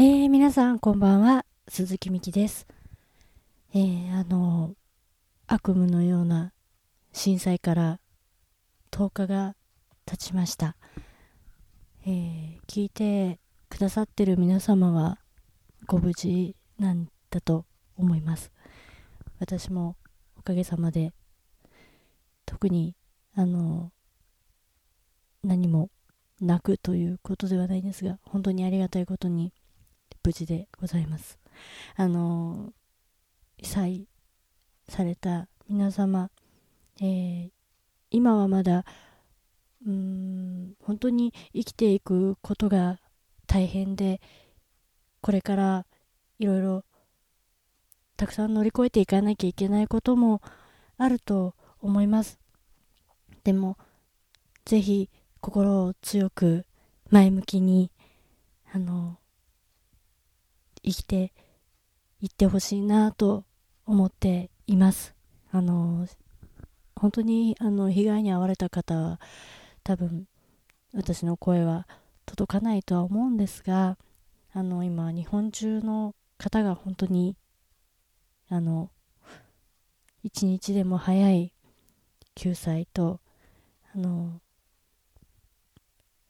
えー、皆さんこんばんは、鈴木美希です。えー、あの、悪夢のような震災から10日が経ちました。えー、聞いてくださってる皆様はご無事なんだと思います。私もおかげさまで特にあの何もなくということではないんですが本当にありがたいことに無事でございます。あの被災された皆様、えー、今はまだうーん本当に生きていくことが大変でこれからいろいろたくさん乗り越えていかなきゃいけないこともあると思いますでもぜひ心を強く前向きにあの生きていってほしいなと思っています。あの本当にあの被害に遭われた方は多分私の声は届かないとは思うんですがあの今日本中の方が本当にあの一日でも早い救済とあの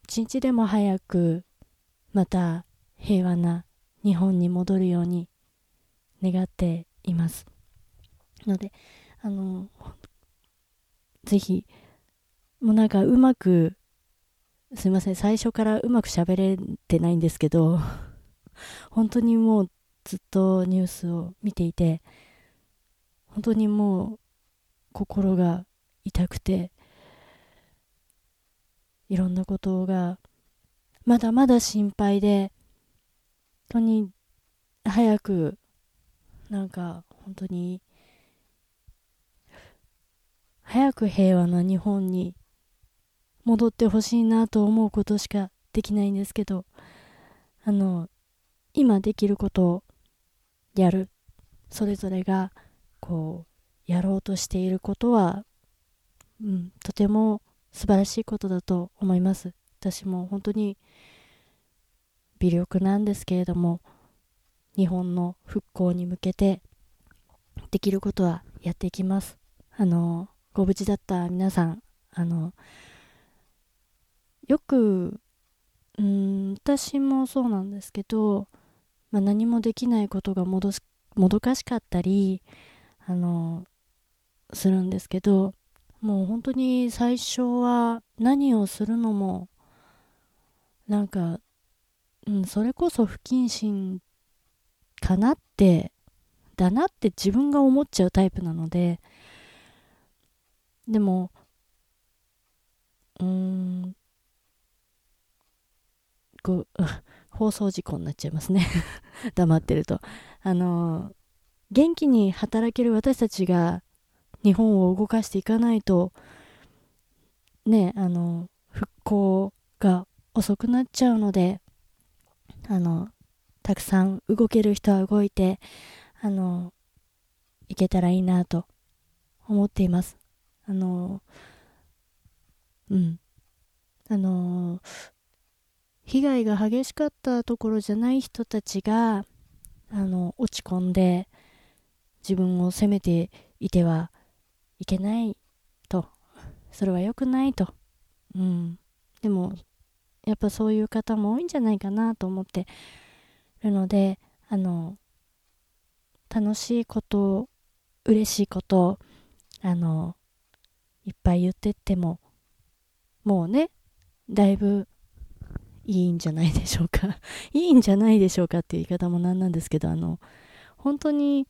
一日でも早くまた平和な日本に戻るように願っています。のであのぜひもうなんかうまくすいません最初からうまく喋れてないんですけど 本当にもうずっとニュースを見ていて本当にもう心が痛くていろんなことがまだまだ心配で当に早くなんか本当に早く平和な日本に戻ってほしいなと思うことしかできないんですけどあの今できることをやる。それぞれがこうやろうとしていることは、うん、とても素晴らしいことだと思います。私も本当に微力なんですけれども日本の復興に向けてできることはやっていきます。あのご無事だった皆さんあのよくうん私もそうなんですけど、まあ、何もできないことがもどもどかしかったりあのするんですけどもう本当に最初は何をするのもなんかうん、それこそ不謹慎かなってだなって自分が思っちゃうタイプなのででもうーんこう 放送事故になっちゃいますね。黙ってると。あの元気に働ける私たちが日本を動かしていかないとねあの復興が遅くなっちゃうのであの、たくさん動ける人は動いて、あの、いけたらいいなと思っています。あの、うん。あの、被害が激しかったところじゃない人たちが、あの、落ち込んで、自分を責めていてはいけないと。それは良くないと。うん。でも、やっぱそういう方も多いんじゃないかなと思ってるのであの楽しいこと嬉しいことあのいっぱい言ってってももうねだいぶいいんじゃないでしょうか。いいんじゃないでしょうかっていう言い方もなんなんですけどあの本当に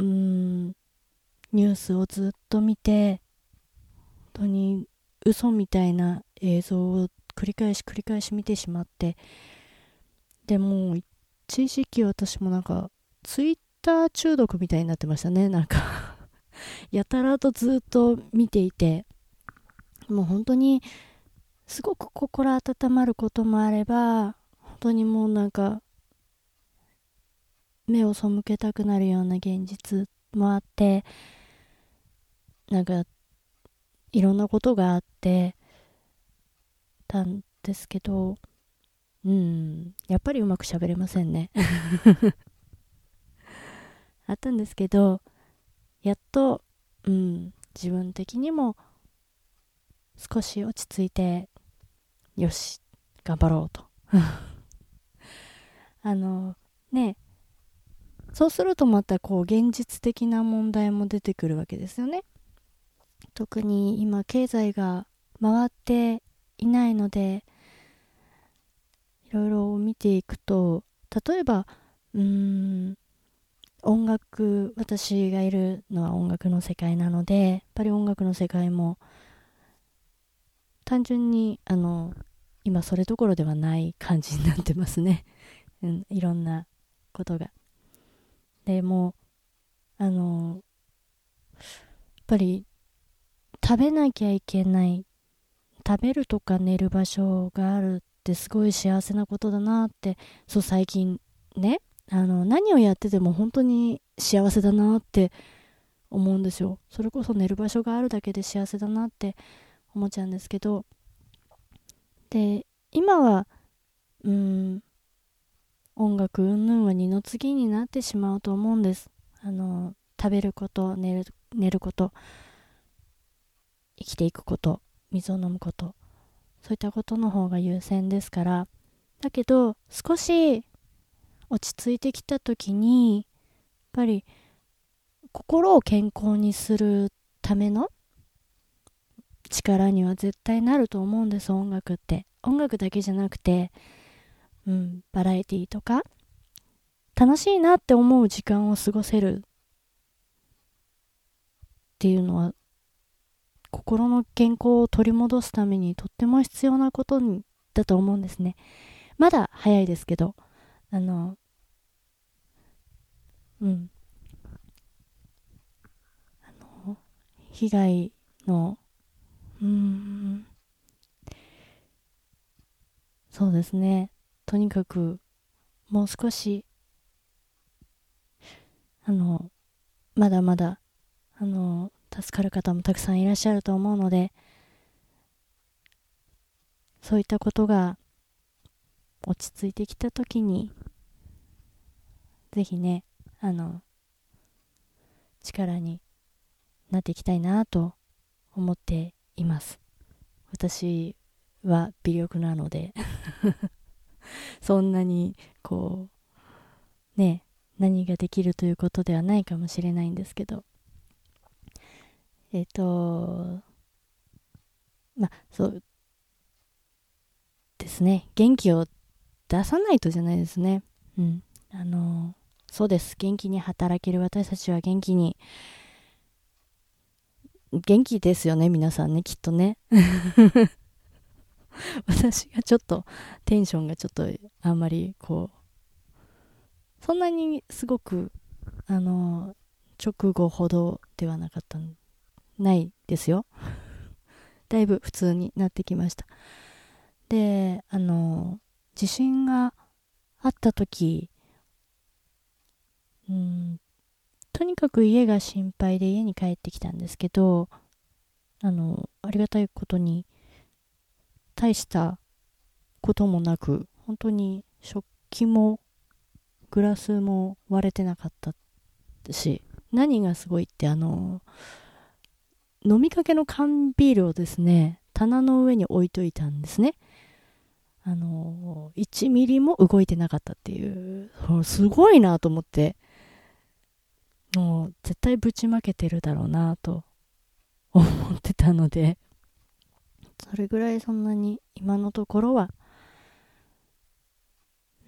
うーんニュースをずっと見て本当に嘘みたいな映像を繰り返し繰り返し見てしまって。でも一時期私もなんかツイッター中毒みたいになってましたね。なんか やたらとずっと見ていて。もう本当にすごく心温まることもあれば本当にもうなんか目を背けたくなるような現実もあってなんかいろんなことがあってたんですけどうんやっぱりうまく喋れませんね。あったんですけどやっと、うん、自分的にも少し落ち着いてよし頑張ろうと。あのねそうするとまたこう現実的な問題も出てくるわけですよね。特に今経済が回っていないのでいろいろ見ていくと例えばうん音楽私がいるのは音楽の世界なのでやっぱり音楽の世界も単純にあの今それどころではない感じになってますね、うん、いろんなことが。でもあのやっぱり食べなきゃいけない食べるとか寝る場所があるってすごい幸せなことだなってそう最近ねあの何をやってても本当に幸せだなって思うんですよ。それこそ寝る場所があるだけで幸せだなって思っちゃうんですけど。で今はうん音楽云々は二の次になってしまうと思うんです。あの食べること寝る寝ること生きていくこと。水を飲むこと。そういったことの方が優先ですから。だけど少し落ち着いてきた時にやっぱり心を健康にするための力には絶対なると思うんです音楽って。音楽だけじゃなくてうんバラエティーとか楽しいなって思う時間を過ごせるっていうのは心の健康を取り戻すためにとっても必要なことだと思うんですね。まだ早いですけどあのうん。あの被害のうん。そうですね。とにかくもう少しあのまだまだあの助かる方もたくさんいらっしゃると思うのでそういったことが落ち着いてきた時にぜひねあの力になっていきたいなと思っています。私は微力なので そんなにこうね何ができるということではないかもしれないんですけど。えっ、ー、とまあそうですね。元気を出さないとじゃないですね。うん。あのそうです。元気に働ける私たちは元気に元気ですよね皆さんねきっとね。私がちょっとテンションがちょっとあんまりこうそんなにすごくあの直後ほどではなかったんないですよ。だいぶ普通になってきました。であの地震があった時うんとにかく家が心配で家に帰ってきたんですけどあのありがたいことに大したこともなく本当に食器もグラスも割れてなかったし何がすごいってあの飲みかけの缶ビールをですね棚の上に置いといたんですね。あの1ミリも動いてなかったっていうすごいなと思って。もう絶対ぶちまけてるだろうなと思ってたので。それぐらいそんなに今のところは、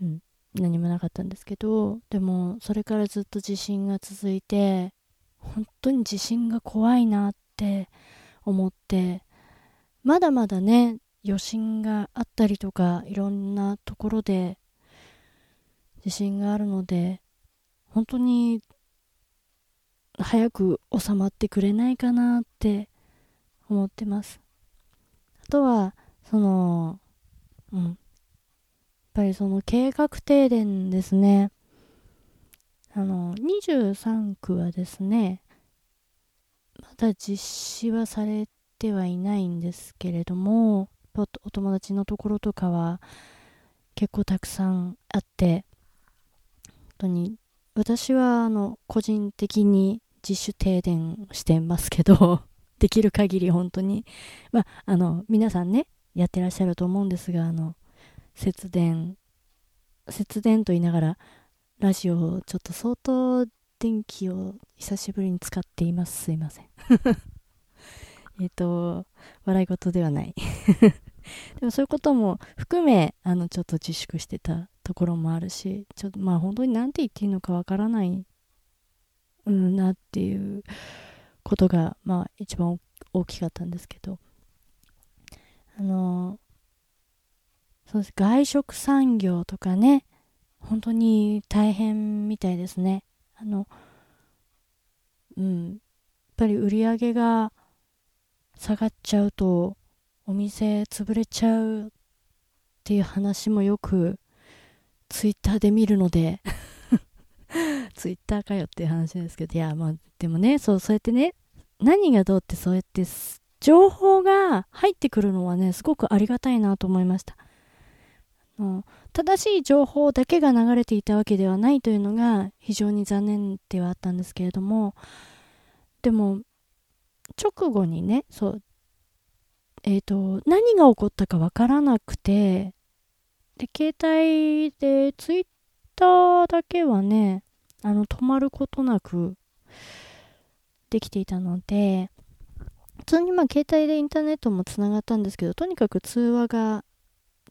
うん、何もなかったんですけど、でもそれからずっと地震が続いて、本当に地震が怖いなっって思って、まだまだね、余震があったりとか、いろんなところで地震があるので、本当に早く収まってくれないかなって思ってますあ。とは、その、うん。やっぱりその計画停電ですね。あの、23区はですね、だ実施はされてはいないんですけれども、お友達のところとかは、結構たくさんあって本当に私はあの個人的に自主停電してますけど できる限り本当にまああの皆さんねやってらっしゃると思うんですがあの節電節電と言いながらラジオをちょっと相当電気を久しぶりに使っています。すいません。えっと笑い事ではない。でもそういうことも含めあのちょっと自粛してたところもあるしちょっとまあ本当に何て言っていいのかわからないうんなっていうことがまあ一番大きかったんですけど。あのそうです。外食産業とかね本当に大変みたいですね。あのうん。やっぱり売り上げが下がっちゃうとお店潰れちゃうっていう話もよくツイッターで見るので。ツイッターかよっていう話ですけど。いやまあでもねそうそうやってね何がどうってそうやって情報が入ってくるのはねすごくありがたいなと思いました正しい情報だけが流れていたわけではないというのが非常に残念ではあったんですけれどもでも直後にねそうえっ、ー、と、何が起こったかわからなくて、で、携帯でツイッターだけはね、あの、止まることなくできていたので、普通にまあ携帯でインターネットもつながったんですけど、とにかく通話が、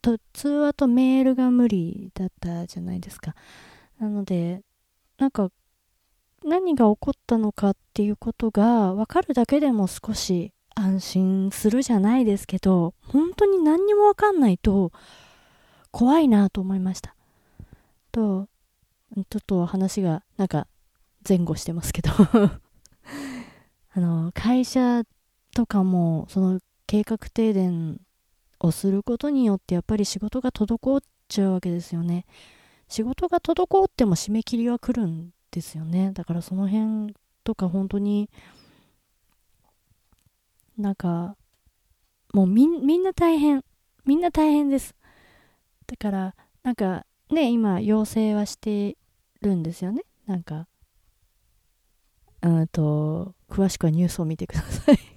と通話とメールが無理だったじゃないですか。なので、なんか、何が起こったのかっていうことが分かるだけでも少し安心するじゃないですけど、本当に何にもわかんないと怖いなと思いました。と、ちょっと話がなんか前後してますけど あの、会社とかもその計画停電をすることによってやっぱり仕事が滞っちゃうわけですよね。仕事が滞っても締め切りは来るんですよね。だからその辺とか本当になんか、もうみんな大変。みんな大変です。だから、なんかね、今、要請はしてるんですよね。なんか、うんと、詳しくはニュースを見てください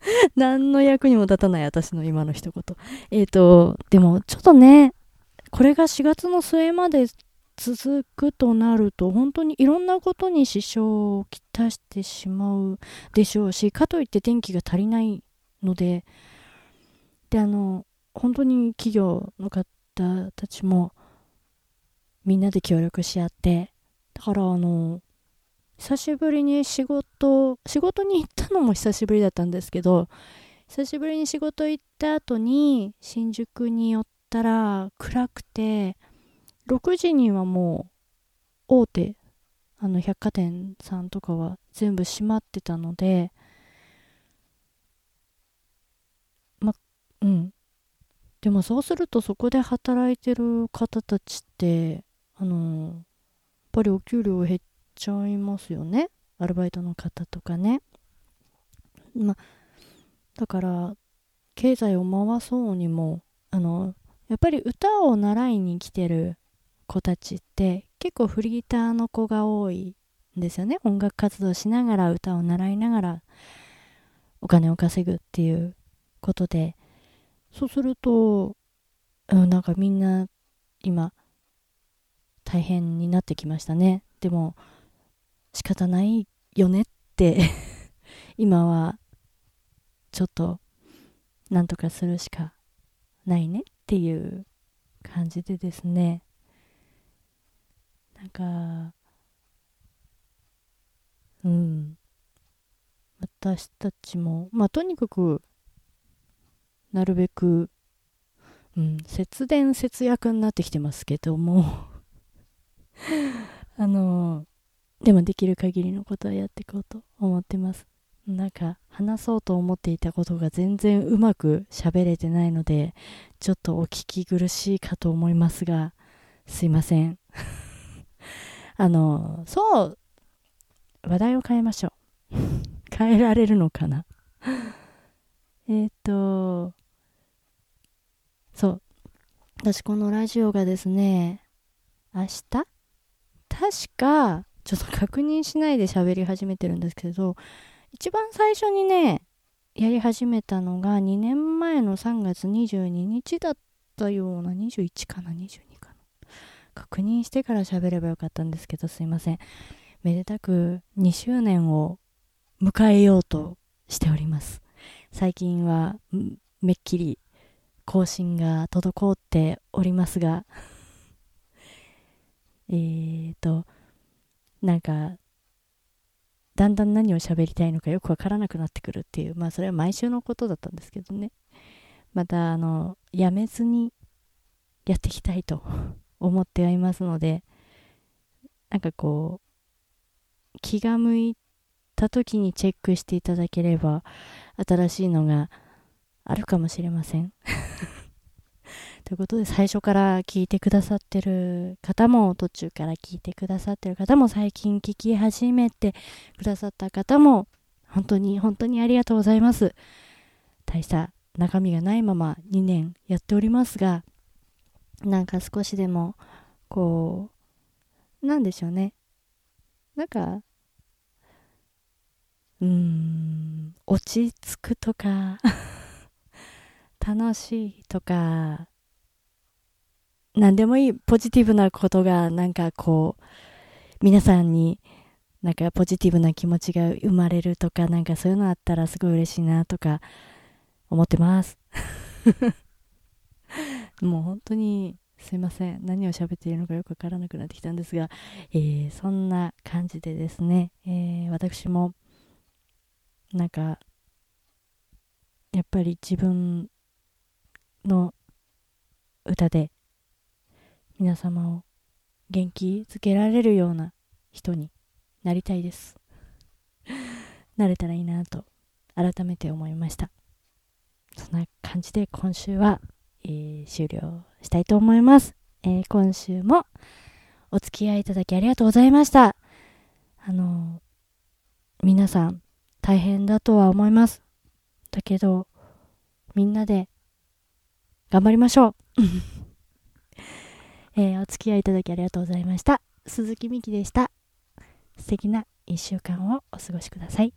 何の役にも立たない私の今の一言。えっ、ー、と、でもちょっとね、これが4月の末まで続くとなると本当にいろんなことに支障をきたしてしまうでしょうしかといって電気が足りないのでであの本当に企業の方たちもみんなで協力し合ってだからあの久しぶりに仕事仕事に行ったのも久しぶりだったんですけど久しぶりに仕事行った後に新宿に寄ったら暗くて6時にはもう大手あの百貨店さんとかは全部閉まってたのでまうん。でもそうするとそこで働いてる方たちってあのやっぱりお給料減っちゃいますよね。アルバイトの方とかね。まだから経済を回そうにもあのやっぱり歌を習いに来てる子たちって結構フリーターの子が多いんですよね。音楽活動しながら歌を習いながらお金を稼ぐっていうことで。そうすると、うん、なんかみんな今大変になってきましたね。でも仕方ないよねって 今はちょっとなんとかするしかないねっていう感じでですね。なんかうん。私たちもまあとにかくなるべく、うん、節電節約になってきてますけども。あのでもできる限りのことはやっていこうと思ってますなんか話そうと思っていたことが全然うまく喋れてないのでちょっとお聞き苦しいかと思いますがすいません あの、そう、話題を変えましょう。変えられるのかな？えっと、そう。私このラジオがですね、明日？確か、ちょっと確認しないで喋り始めてるんですけど、一番最初にね、やり始めたのが2年前の3月22日だったような、21かな、22かな。確認してから喋ればよかったんですけど、すいません。めでたく2周年を迎えようとしております。最近はめっきり更新が滞っておりますがえーと、なんか、だんだん何を喋りたいのかよくわからなくなってくるっていう、まあそれは毎週のことだったんですけどね。また、あの、やめずにやっていきたいと思ってはいますので、なんかこう、気が向いた時にチェックしていただければ、新しいのがあるかもしれません。ということで、最初から聞いてくださってる方も、途中から聞いてくださってる方も、最近聞き始めてくださった方も、本当に本当にありがとうございます。大した中身がないまま2年やっておりますが、なんか少しでも、こう、なんでしょうね。なんか、うーん、落ち着くとか 楽しいとか、何でもいいポジティブなことがなんかこう、皆さんになんかポジティブな気持ちが生まれるとか、なんかそういうのあったらすごい嬉しいなとか思ってます。もう本当にすいません。何を喋っているのかよくわからなくなってきたんですが、えー、そんな感じでですね、えー、私もなんかやっぱり自分の歌で皆様を元気づけられるような人になりたいです。なれたらいいなと改めて思いました。そんな感じで今週は、えー、終了したいと思います、えー、今週もお付き合いいただきありがとうございました。あの皆さん大変だとは思います。だけど、みんなで頑張りましょう。えー、お付き合いいただきありがとうございました。鈴木美希でした。素敵な1週間をお過ごしください。